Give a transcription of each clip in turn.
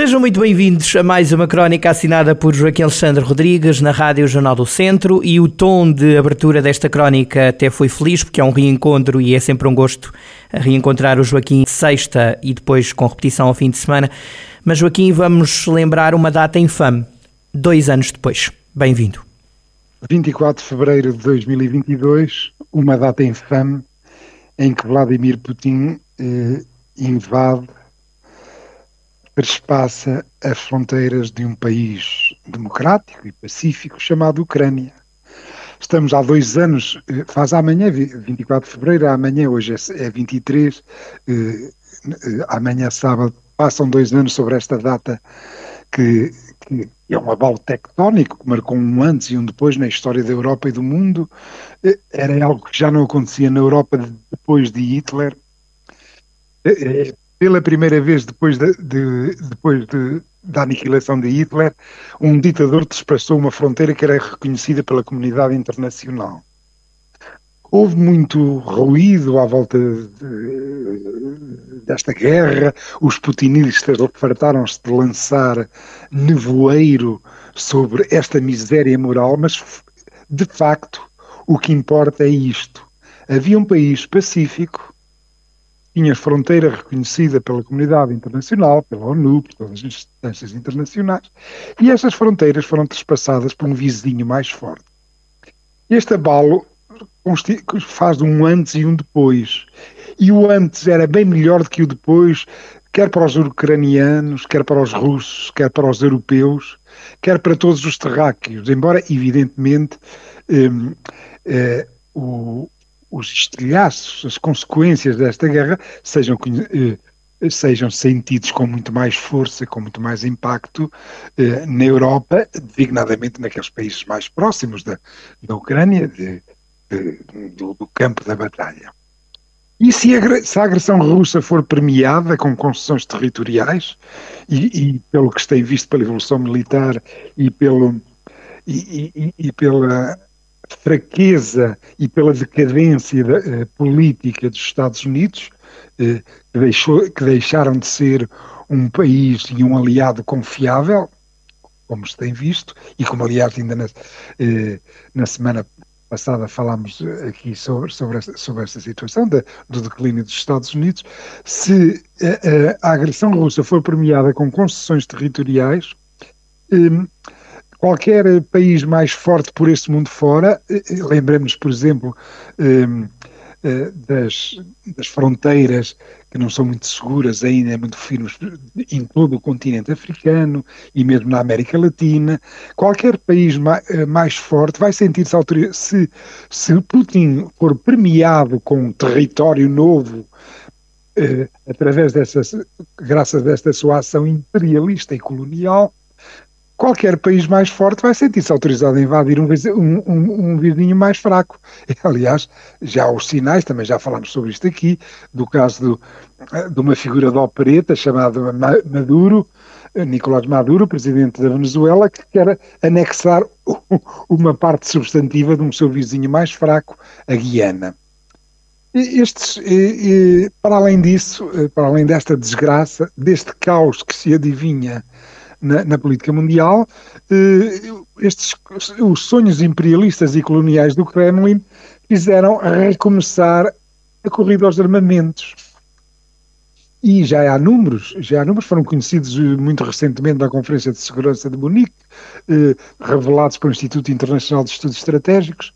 Sejam muito bem-vindos a mais uma crónica assinada por Joaquim Alexandre Rodrigues na Rádio Jornal do Centro e o tom de abertura desta crónica até foi feliz porque é um reencontro e é sempre um gosto reencontrar o Joaquim sexta e depois com repetição ao fim de semana. Mas Joaquim, vamos lembrar uma data infame, dois anos depois. Bem-vindo. 24 de fevereiro de 2022, uma data infame em que Vladimir Putin eh, invade perspassa as fronteiras de um país democrático e pacífico chamado Ucrânia. Estamos há dois anos, eh, faz amanhã, 24 de fevereiro, amanhã, hoje é 23, é eh, eh, amanhã sábado, passam dois anos sobre esta data que, que é um abalo tectónico, que marcou um antes e um depois na história da Europa e do mundo. Era algo que já não acontecia na Europa depois de Hitler pela primeira vez depois, de, de, depois de, da aniquilação de Hitler, um ditador despassou uma fronteira que era reconhecida pela comunidade internacional. Houve muito ruído à volta de, desta guerra, os putinistas fartaram-se de lançar nevoeiro sobre esta miséria moral, mas de facto o que importa é isto. Havia um país pacífico tinha fronteira reconhecida pela comunidade internacional, pela ONU, por todas as instâncias internacionais, e essas fronteiras foram trespassadas por um vizinho mais forte. Este abalo faz um antes e um depois. E o antes era bem melhor do que o depois, quer para os ucranianos, quer para os russos, quer para os europeus, quer para todos os terráqueos, embora, evidentemente, um, eh, o, os estilhaços, as consequências desta guerra sejam, eh, sejam sentidos com muito mais força, com muito mais impacto eh, na Europa, designadamente naqueles países mais próximos da, da Ucrânia, de, de, do, do, campo da batalha. E se a, agressão russa for premiada com concessões territoriais, e, e, pelo que se tem visto pela evolução militar e, pelo, e, e, e pela fraqueza e pela decadência da, uh, política dos Estados Unidos, uh, que, deixou, que deixaram de ser um país e um aliado confiável, como se tem visto, e como aliás ainda na, uh, na semana passada falámos aqui sobre, sobre, esta, sobre esta situação do declínio dos Estados Unidos, se a, a, agressão russa for premiada com concessões territoriais, qualquer país mais forte por este mundo fora, eh, eh, lembremos, por exemplo, ehm, eh, das, das, fronteiras que não são muito seguras ainda, muito firmes em todo o continente africano e mesmo na América Latina. Qualquer país mais, forte vai sentir-se autorizado. Se, se Putin for premiado com um território novo, através dessas, graças a esta sua ação imperialista e colonial, qualquer país mais forte vai sentir-se autorizado a invadir um, um, um, vizinho mais fraco. Aliás, já há os sinais, também já falámos sobre isto aqui, do caso do, eh, de uma figura de opereta chamada Maduro, eh, Nicolás Maduro, presidente da Venezuela, que quer anexar uma parte substantiva de um seu vizinho mais fraco, a Guiana. Estes, para além disso, eh, para além desta desgraça, deste caos que se adivinha na, na política mundial, eh, estes, os sonhos imperialistas e coloniais do Kremlin fizeram recomeçar a corrida aos armamentos. E já há números, já há números, foram conhecidos eh, muito recentemente na Conferência de Segurança de Munique, eh, revelados pelo Instituto Internacional de Estudos Estratégicos.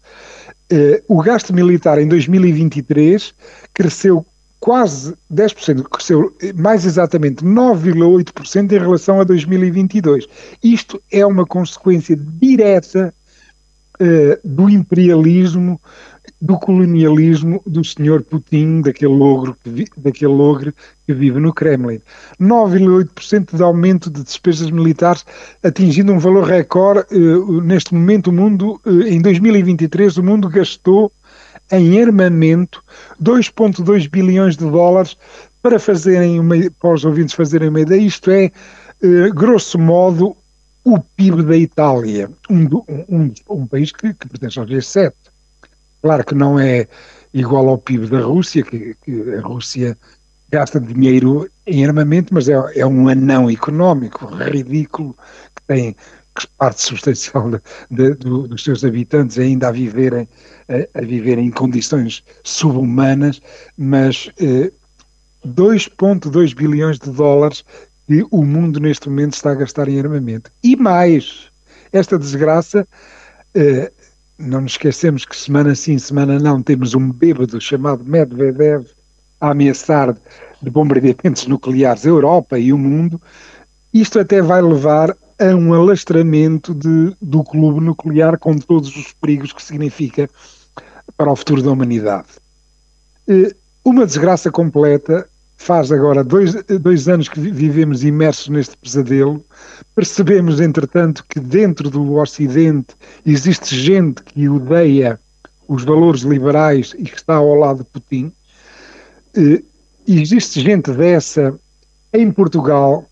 Eh, o gasto militar em 2023 cresceu quase 10%, cresceu mais exatamente 9,8% em relação a 2022. Isto é uma consequência direta uh, do imperialismo do colonialismo do senhor Putin, daquele ogro que, vi, daquele ogro que vive no Kremlin. 9,8% de aumento de despesas militares, atingindo um valor recorde. Uh, neste momento, o mundo, uh, em 2023, o mundo gastou em armamento 2,2 bilhões de dólares para fazerem uma, para os ouvintes fazerem uma ideia, isto é, uh, grosso modo, o PIB da Itália, um, um, um país que, que pertence ao G7 Claro que não é igual ao PIB da Rússia, que, que a Rússia gasta dinheiro em armamento, mas é, é, um anão económico ridículo que tem que parte substancial de, de, do, dos seus habitantes ainda a viverem, a, a viverem em condições subhumanas, mas eh, 2,2 bilhões de dólares que o mundo neste momento está a gastar em armamento. E mais, esta desgraça eh, não nos esquecemos que semana sim, semana não, temos um bêbado chamado Medvedev a ameaçar de bombardeamentos nucleares a Europa e o mundo. Isto até vai levar a um alastramento de, do clube nuclear com todos os perigos que significa para o futuro da humanidade. Eh, uma desgraça completa faz agora dois, dois anos que vivemos imersos neste pesadelo. Percebemos, entretanto, que dentro do Ocidente existe gente que odeia os valores liberais e que está ao lado de Putin. E existe gente dessa em Portugal,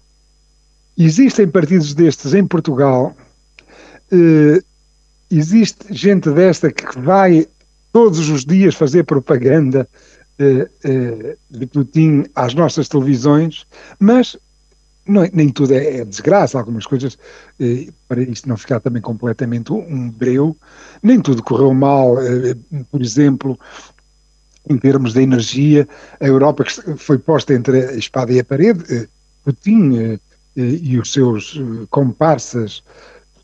existem partidos destes em Portugal, existe gente desta que vai todos os dias fazer propaganda eh, eh, de Putin às nossas televisões, mas não, nem tudo é, é, desgraça, algumas coisas, eh, para isto não ficar também completamente um breu, nem tudo correu mal, por exemplo, em termos de energia, a Europa foi posta entre a espada e a parede, Putin e os seus comparsas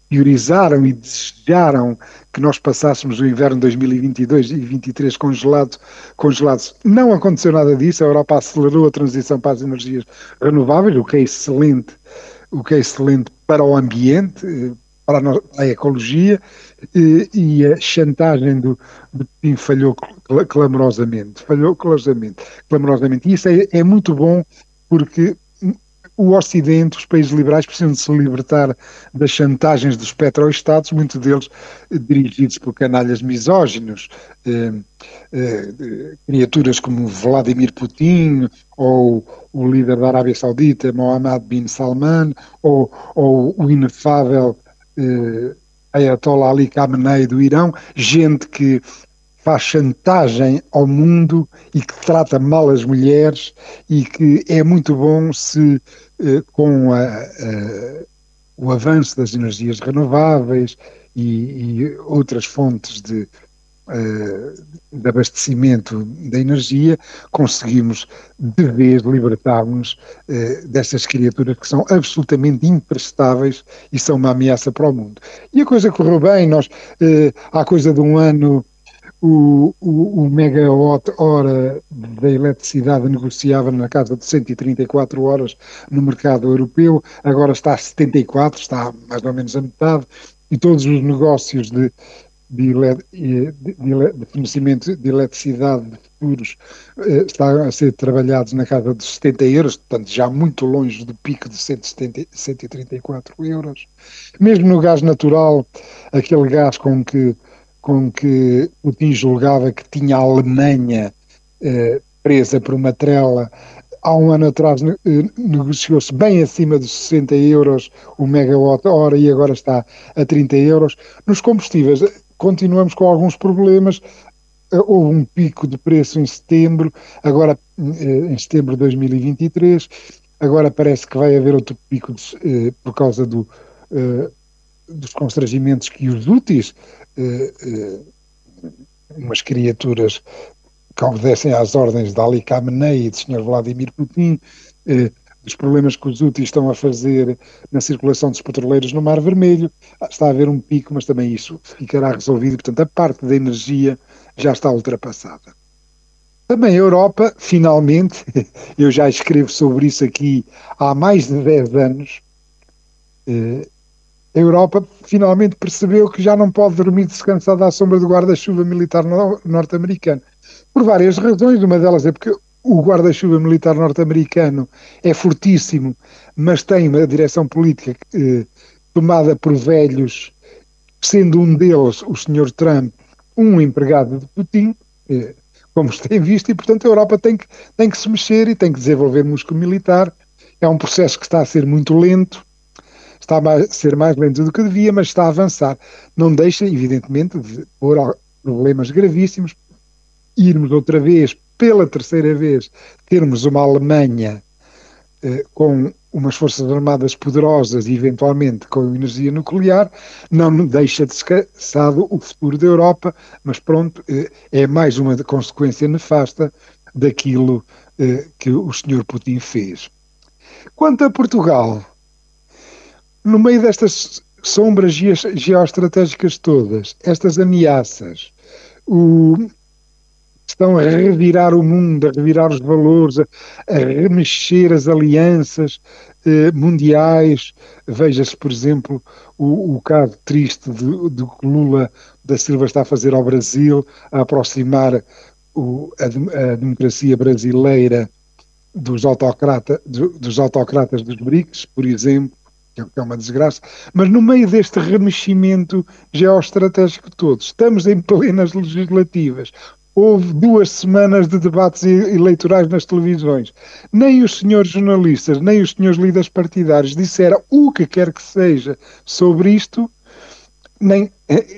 priorizaram e desejaram que nós passássemos o inverno 2022 e 2023 congelado, congelados. Não aconteceu nada disso, a Europa acelerou a transição para as energias renováveis, o que é excelente, o que é excelente para o ambiente, para a, ecologia, e, e, a chantagem do, do Putin falhou clamorosamente, falhou clamorosamente, clamorosamente. E isso é, é muito bom porque o Ocidente, os países liberais, precisam de se libertar das chantagens dos petroestados, muitos deles dirigidos por canalhas misóginos, eh, eh, criaturas como Vladimir Putin, ou o líder da Arábia Saudita, Mohammed bin Salman, ou, ou o inefável eh, Ayatollah Ali Khamenei do Irão, gente que faz chantagem ao mundo e que trata mal as mulheres e que é muito bom se eh, com a, a, o avanço das energias renováveis e, e outras fontes de, uh, de, abastecimento da energia, conseguimos de vez libertar-nos uh, destas criaturas que são absolutamente imprestáveis e são uma ameaça para o mundo. E a coisa correu bem, nós uh, há coisa de um ano o, o, o megawatt hora da eletricidade negociava na casa de 134 horas no mercado europeu, agora está a 74, está mais ou menos a metade, e todos os negócios de, de, de, de fornecimento de eletricidade de futuros eh, estão a ser trabalhados na casa de 70 euros, portanto já muito longe do pico de 170, 134 euros. Mesmo no gás natural, aquele gás com que com que Putin julgava que tinha a Alemanha eh, presa por uma trela. Há um ano atrás eh, negociou-se bem acima dos 60 euros o megawatt hora e agora está a 30 euros. Nos combustíveis eh, continuamos com alguns problemas. Eh, houve um pico de preço em setembro, agora em setembro de 2023. Agora parece que vai haver outro pico de, por causa do, dos constrangimentos que os úteis eh, eh, umas criaturas que obedecem às ordens de Ali Khamenei e do Sr. Vladimir Putin, eh, dos problemas que os úteis estão a fazer na circulação dos petroleiros no Mar Vermelho. Está a haver um pico, mas também isso ficará resolvido. Portanto, a parte da energia já está ultrapassada. Também a Europa, finalmente, eu já escrevo sobre isso aqui há mais de 10 anos, a Europa finalmente percebeu que já não pode dormir descansada à sombra do guarda-chuva militar norte-americano. Por várias razões, uma delas é porque o guarda-chuva militar norte-americano é fortíssimo, mas tem uma direção política eh, tomada por velhos, sendo um deles o Sr. Trump, um empregado de Putin, eh, como se tem visto, e portanto a Europa tem que, tem que se mexer e tem que desenvolver músculo militar. É um processo que está a ser muito lento, está a ser mais lento do que devia, mas está a avançar. Não deixa, evidentemente, de pôr problemas gravíssimos, irmos outra vez, pela terceira vez, termos uma Alemanha eh, com umas forças armadas poderosas e eventualmente com energia nuclear, não deixa descansado o futuro da Europa, mas pronto, eh, é mais uma consequência nefasta daquilo eh, que o Sr. Putin fez. Quanto a Portugal, no meio destas sombras geoestratégicas todas, estas ameaças, o, estão a revirar o mundo, a revirar os valores, a, a remexer as alianças eh, mundiais. Veja-se, por exemplo, o, o caso triste de que Lula da Silva está a fazer ao Brasil, a aproximar o, a, a, democracia brasileira dos, autocrata, dos autocratas dos BRICS, por exemplo, é uma desgraça, mas no meio deste remeximento geoestratégico todo, estamos em plenas legislativas, houve duas semanas de debates eleitorais nas televisões. Nem os senhores jornalistas, nem os senhores líderes partidários disseram o que quer que seja sobre isto, nem,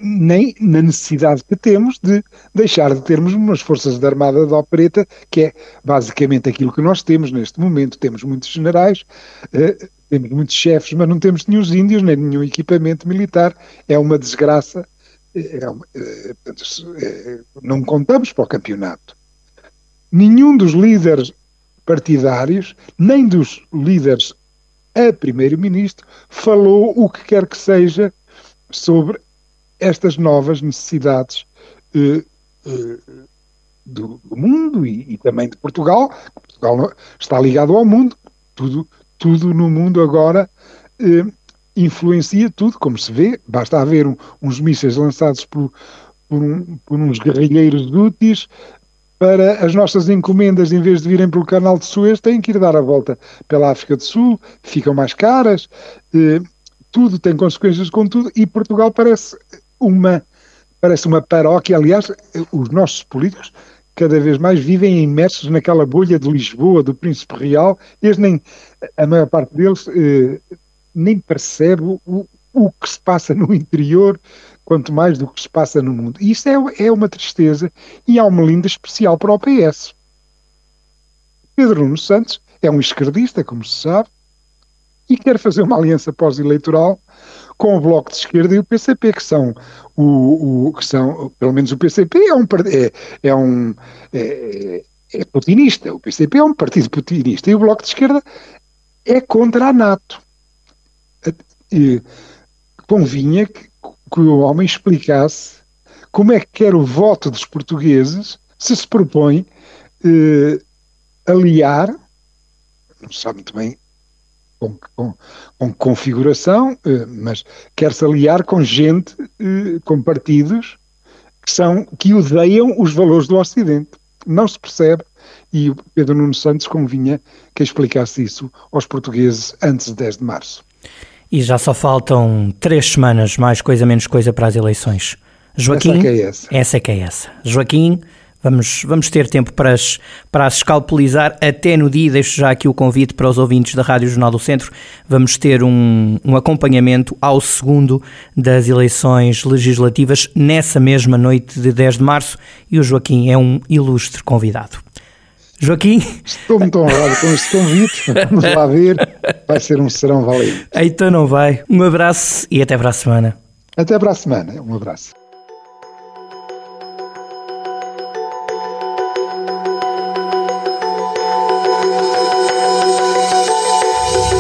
nem na necessidade que temos de deixar de termos umas forças de armada de opereta, que é basicamente aquilo que nós temos neste momento. Temos muitos generais, eh, temos muitos chefes, mas não temos nenhum índios, nem nenhum equipamento militar. É uma desgraça é, é, é, não contamos para o campeonato. Nenhum dos líderes partidários, nem dos líderes a primeiro-ministro, falou o que quer que seja sobre estas novas necessidades eh, eh, do, do, mundo e, e, também de Portugal. Portugal está ligado ao mundo, tudo, tudo no mundo agora eh, influencia tudo, como se vê, basta haver um, uns mísseis lançados por, por, um, por uns guerrilheiros úteis para as nossas encomendas, em vez de virem pelo canal de Suez, têm que ir dar a volta pela África do Sul, ficam mais caras, eh, tudo tem consequências com tudo, e Portugal parece uma, parece uma paróquia, aliás, os nossos políticos cada vez mais vivem imersos naquela bolha de Lisboa, do Príncipe Real, eles nem, a maior parte deles eh, nem percebe o, o que se passa no interior, quanto mais do que se passa no mundo. E isso é, é uma tristeza e há uma linda especial para o PS. Pedro Nuno Santos é um esquerdista, como se sabe, e quer fazer uma aliança pós-eleitoral com o Bloco de Esquerda e o PCP, que são, o, o que são pelo menos o PCP é um, é, é um é, é putinista, o PCP é um partido putinista e o Bloco de Esquerda é contra a NATO. E convinha que, que o homem explicasse como é que quer o voto dos portugueses se se propõe eh, aliar, não sabe muito bem com, com, com configuração, eh, mas quer-se aliar com gente, eh, com partidos que, são, que odeiam os valores do Ocidente. Não se percebe e o Pedro Nuno Santos convinha que explicasse isso aos portugueses antes de 10 de março. E já só faltam três semanas, mais coisa menos coisa, para as eleições. Joaquim, essa é, é essa. essa é que é essa. Joaquim, Vamos, vamos ter tempo para as, para as escalpelizar até no dia. Deixo já aqui o convite para os ouvintes da Rádio Jornal do Centro. Vamos ter um, um acompanhamento ao segundo das eleições legislativas nessa mesma noite de 10 de março e o Joaquim é um ilustre convidado. Joaquim. Estou muito honrado com este convite. Vamos lá ver. Vai ser um serão valente. Então não vai. Um abraço e até para a semana. Até para a semana. Um abraço.